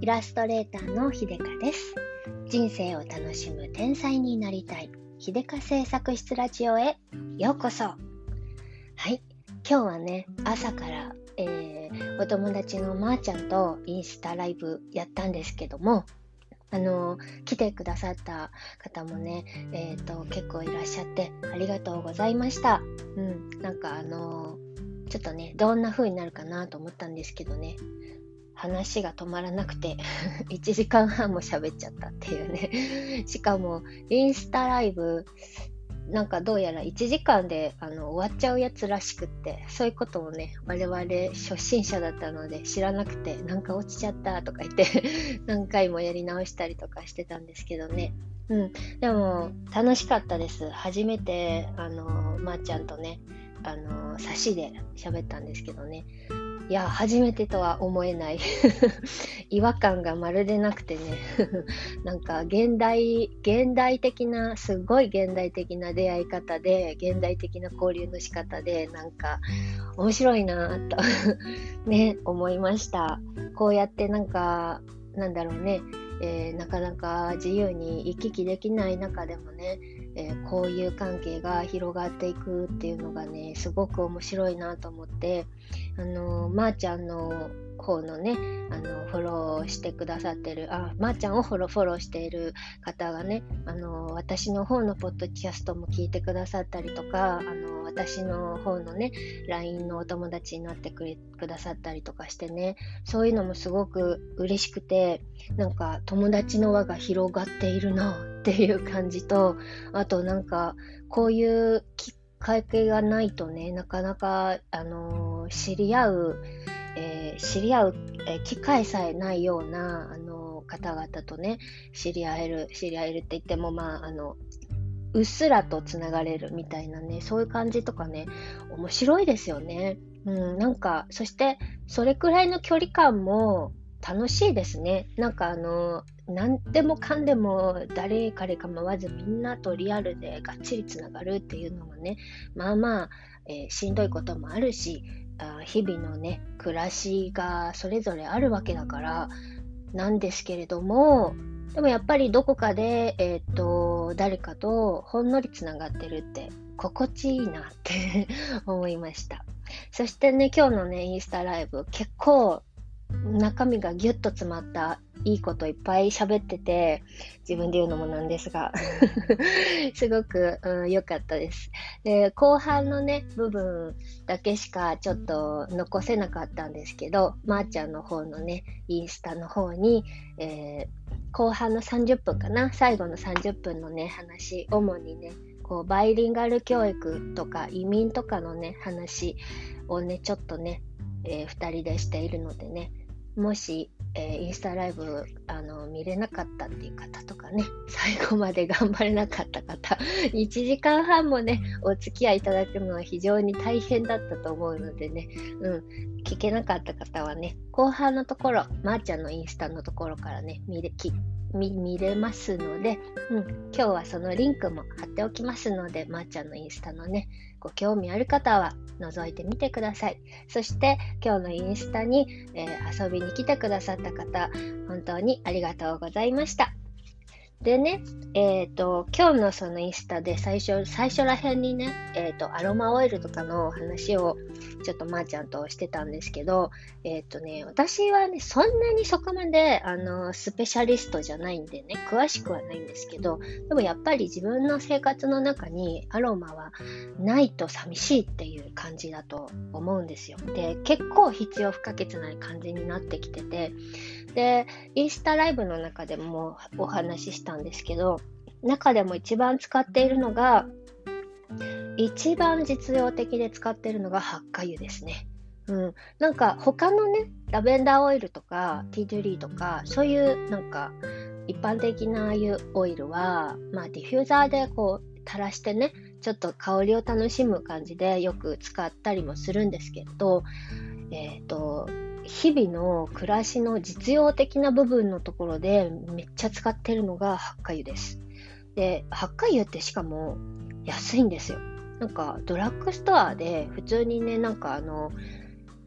イラストレーターの秀香です。人生を楽しむ天才になりたい。秀香製作室ラジオへ。ようこそ。はい。今日はね朝から、えー、お友達のまーちゃんとインスタライブやったんですけどもあの来てくださった方もね、えーと、結構いらっしゃってありがとうございました。うん、なんかあのちょっとねどんな風になるかなと思ったんですけどね。話が止まらなくて 1時間半も喋っちゃったっていうね。しかもインスタライブなんかどうやら1時間であの終わっちゃうやつらしくってそういうことをね我々初心者だったので知らなくてなんか落ちちゃったとか言って 何回もやり直したりとかしてたんですけどね。うん。でも楽しかったです。初めてあのまー、あ、ちゃんとねあの差しで喋ったんですけどね。いや、初めてとは思えない。違和感がまるでなくてね。なんか現代、現代的な、すごい現代的な出会い方で、現代的な交流の仕方で、なんか面白いなと ね、思いました。こうやってなんか、なんだろうね、えー、なかなか自由に行き来できない中でもね、えー、こういう関係が広がっていくっていうのがねすごく面白いなと思ってあのまー、あ、ちゃんの方のねあのフォローしてくださってるあまー、あ、ちゃんをフォローフォローしている方がねあの私の方のポッドキャストも聞いてくださったりとかあの私の方のね LINE のお友達になってくれくださったりとかしてねそういうのもすごく嬉しくてなんか友達の輪が広がっているなっていう感じとあとなんかこういうきっかけがないとねなかなか、あのー、知り合う、えー、知り合う、え、機会さえないような、あの方々とね知り合える知り合えるって言ってもまああのうっすらとつながれるみたいなねそういう感じとかね面白いですよね。うん、なんかそしてそれくらいの距離感も楽しいですね。なんかあの、何でもかんでも誰彼構わずみんなとリアルでがっちりつながるっていうのもね、まあまあ、えー、しんどいこともあるし、あ日々のね、暮らしがそれぞれあるわけだから、なんですけれども、でもやっぱりどこかで、えっ、ー、と、誰かとほんのりつながってるって心地いいなって 思いました。そしてね、今日のね、インスタライブ結構中身がギュッと詰まったいいこといっぱい喋ってて、自分で言うのもなんですが、すごく良、うん、かったです。で、後半のね、部分だけしかちょっと残せなかったんですけど、まー、あ、ちゃんの方のね、インスタの方に、えー、後半の30分かな、最後の30分のね、話、主にね、こうバイリンガル教育とか移民とかのね、話をね、ちょっとね、えー、2人でしているのでね、もし、えー、インスタライブあの見れなかったっていう方とかね、最後まで頑張れなかった方、1時間半もね、お付き合いいただくのは非常に大変だったと思うのでね、うん、聞けなかった方はね、後半のところ、まー、あ、ちゃんのインスタのところからね、見れき見見れますので、うん、今日はそのリンクも貼っておきますので、まー、あ、ちゃんのインスタのね、ご興味ある方は覗いてみてください。そして今日のインスタに、えー、遊びに来てくださった方、本当にありがとうございました。でね、えっ、ー、と、今日のそのインスタで最初、最初らへんにね、えっ、ー、と、アロマオイルとかの話をちょっとまーちゃんとしてたんですけど、えっ、ー、とね、私はね、そんなにそこまで、あの、スペシャリストじゃないんでね、詳しくはないんですけど、でもやっぱり自分の生活の中にアロマはないと寂しいっていう感じだと思うんですよ。で、結構必要不可欠な感じになってきてて、で、インスタライブの中でもお話ししたたんですけど、中でも一番使っているのが、一番実用的で使っているのがハッカ油ですね。うん、なんか他のね、ラベンダーオイルとかティードゥリーとか、そういうなんか一般的なああいうオイルは、まあディフューザーでこう垂らしてね、ちょっと香りを楽しむ感じでよく使ったりもするんですけど、えっ、ー、と、日々の暮らしの実用的な部分のところでめっちゃ使ってるのがハッカ油です。で、ハッカ油ってしかも安いんですよ。なんかドラッグストアで普通にね、なんかあの、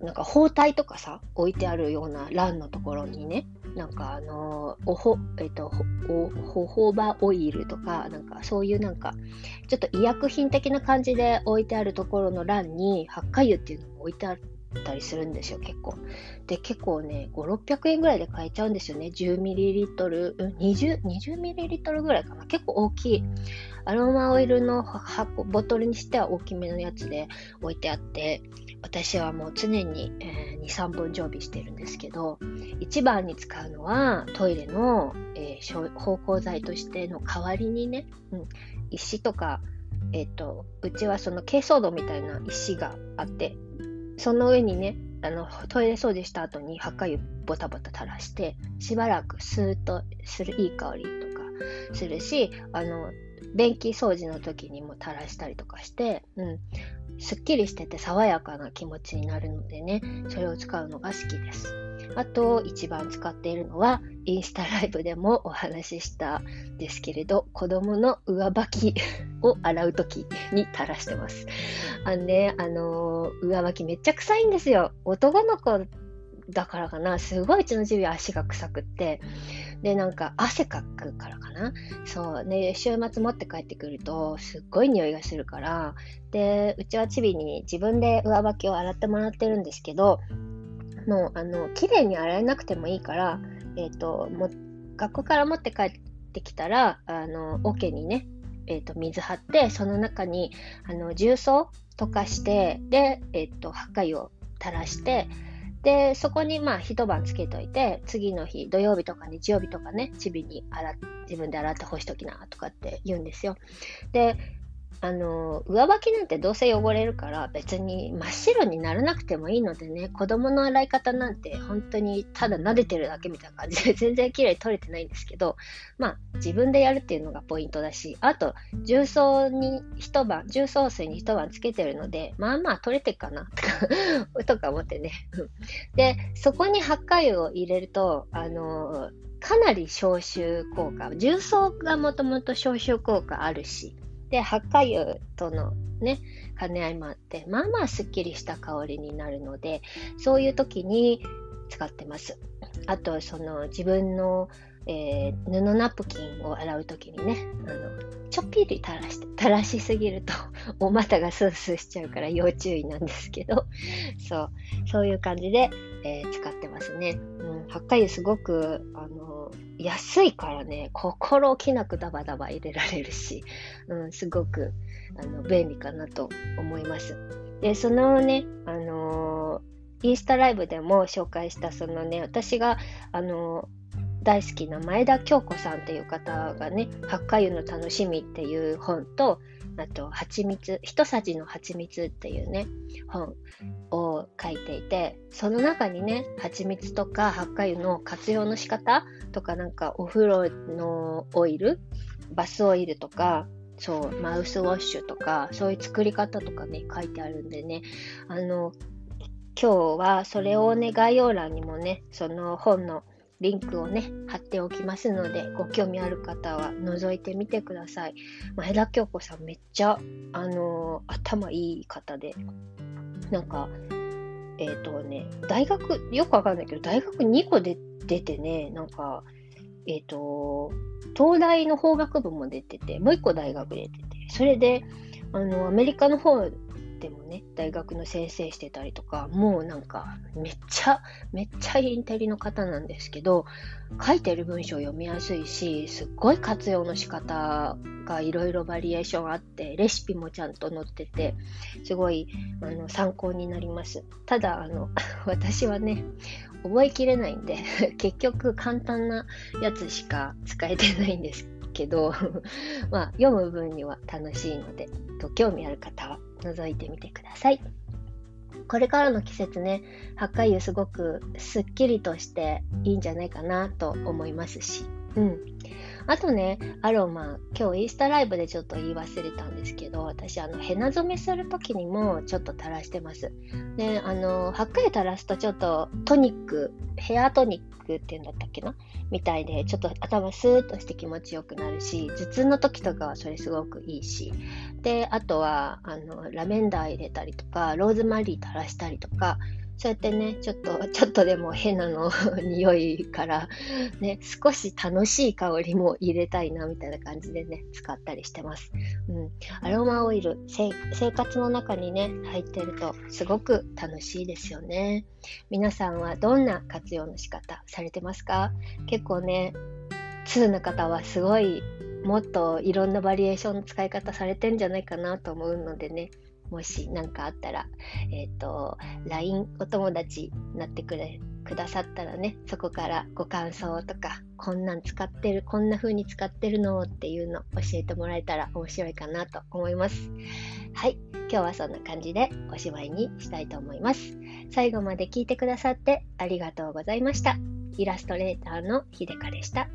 なんか包帯とかさ、置いてあるような欄のところにね、なんかあのおほ、えっ、と、おホホバオイルとか、なんかそういうなんか、ちょっと医薬品的な感じで置いてあるところの欄に、ハッカ油っていうのも置いてあったりするんですよ、結構。で、結構ね、5、600円ぐらいで買えちゃうんですよね。10ml、20、20ml ぐらいかな。結構大きい。アロマオイルの箱、ボトルにしては大きめのやつで置いてあって、私はもう常に、えー、2、3本常備してるんですけど、一番に使うのはトイレの、えー、芳香剤としての代わりにね、うん、石とか、えっ、と、うちはその珪藻土みたいな石があって、その上にね、あのトイレ掃除した後にハッカ油ボタボタ垂らしてしばらくスーッとするいい香りとかするしあの便器掃除の時にも垂らしたりとかして、うん、すっきりしてて爽やかな気持ちになるのでね、それを使うのが好きです。あと、一番使っているのは、インスタライブでもお話ししたですけれど、子供の上履き を洗う時に垂らしてます。あのね、あのー、上履きめっちゃ臭いんですよ。男の子だからかな、すごいうちのジビ足が臭くって、で、なんか汗かくからかな。そう。ね、週末持って帰ってくると、すっごい匂いがするから、で、うちはチビに自分で上履きを洗ってもらってるんですけど、もう、あの、綺麗に洗えなくてもいいから、え、ー、と、も学校から持って帰ってきたら、あの、桶にね、え、ー、と、水張って、その中に、あの、重曹溶かして、で、え、ー、と、ハッカ油を垂らして、で、そこにまあ一晩つけといて、次の日、土曜日とか日曜日とかね、チビに洗自分で洗って干しときなとかって言うんですよ。で、あの、上履きなんてどうせ汚れるから別に真っ白にならなくてもいいのでね、子供の洗い方なんて本当にただ撫でてるだけみたいな感じで 全然綺麗に取れてないんですけど、まあ自分でやるっていうのがポイントだし、あと重曹に一晩、重曹水に一晩つけてるので、まあまあ取れてるかなとか とか思ってね。で、そこにハッカ油を入れると、あの、かなり消臭効果、重曹がもともと消臭効果あるし、で、ハッカ油とのね、兼ね合いもあって、まあまあすっきりした香りになるので、そういう時に使ってます。あと、その自分の、えー、布ナプキンを洗う時にね、あの、ちょっぴり垂らして、垂らしすぎると お股がスースーしちゃうから要注意なんですけど、そう、そういう感じで、えー、使ってますね。うん、ハッカ油すごく、あの、安いからね、心置きなくダバダバ入れられるし、うん、すごくあの便利かなと思います。で、そのね、あのー、インスタライブでも紹介したそのね、私が、あのー大好きな前田京子さんっていう方がね、八花湯の楽しみっていう本と、あと、蜂蜜、一さじの蜂蜜っていうね、本を書いていて、その中にね、蜂蜜とかハッカ油の活用の仕方とか、なんかお風呂のオイル、バスオイルとか、そう、マウスウォッシュとか、そういう作り方とかね、書いてあるんでね、あの、今日はそれをね、概要欄にもね、その本のリンクをね、貼っておきますので、ご興味ある方は覗いてみてください。前田京子さんめっちゃ、あのー、頭いい方で、なんか、えっ、ー、とね、大学、よくわかんないけど、大学2個で出てね、なんか、えっ、ー、と、東大の法学部も出てて、もう1個大学出てて、それで、あの、アメリカの方でもね、大学の先生してたりとか、もうなんか、めっちゃ、めっちゃインテリの方なんですけど、書いてる文章読みやすいし、すっごい活用の仕方がいろいろバリエーションあって、レシピもちゃんと載ってて、すごいあの参考になります。ただ、あの、私はね、覚えきれないんで、結局簡単なやつしか使えてないんですけど、まあ、読む分には楽しいので、ご興味ある方は覗いてみてください。これからの季節ね、ハッカ油すごくすっきりとしていいんじゃないかなと思いますし、うん。あとね、アロマ、今日インスタライブでちょっと言い忘れたんですけど、私、あの、ヘナ染めするときにもちょっと垂らしてます。で、あの、はっかり垂らすとちょっとトニック、ヘアトニックっていうんだったっけな？みたいで、ちょっと頭スーッとして気持ちよくなるし、頭痛の時とかはそれすごくいいし、で、あとは、あの、ラベンダー入れたりとか、ローズマリー垂らしたりとか、そうやってね、ちょっと、ちょっとでも変なの匂いから、ね、少し楽しい香りも入れたいな、みたいな感じでね、使ったりしてます。うん。アロマオイル、生活の中にね、入ってると、すごく楽しいですよね。皆さんはどんな活用の仕方されてますか？結構ね、通な方はすごいもっといろんなバリエーションの使い方されてんじゃないかなと思うのでね、もし何かあったら、えっ、ー、と、LINE お友達になってくれ、くださったらね、そこからご感想とか、こんなん使ってる、こんな風に使ってるのっていうの教えてもらえたら面白いかなと思います。はい、今日はそんな感じでおしまいにしたいと思います。最後まで聞いてくださってありがとうございました。イラストレーターのひでかでした。